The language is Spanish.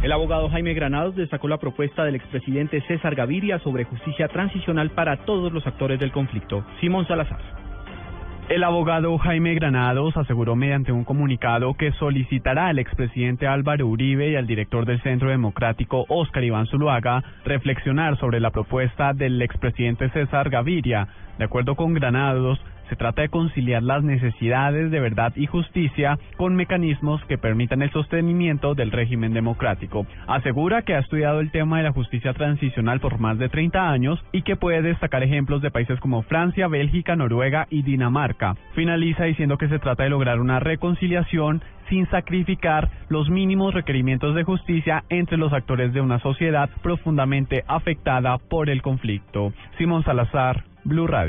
El abogado Jaime Granados destacó la propuesta del expresidente César Gaviria sobre justicia transicional para todos los actores del conflicto. Simón Salazar. El abogado Jaime Granados aseguró mediante un comunicado que solicitará al expresidente Álvaro Uribe y al director del Centro Democrático Óscar Iván Zuluaga reflexionar sobre la propuesta del expresidente César Gaviria. De acuerdo con Granados, se trata de conciliar las necesidades de verdad y justicia con mecanismos que permitan el sostenimiento del régimen democrático. Asegura que ha estudiado el tema de la justicia transicional por más de 30 años y que puede destacar ejemplos de países como Francia, Bélgica, Noruega y Dinamarca. Finaliza diciendo que se trata de lograr una reconciliación sin sacrificar los mínimos requerimientos de justicia entre los actores de una sociedad profundamente afectada por el conflicto. Simón Salazar, Blue Radio.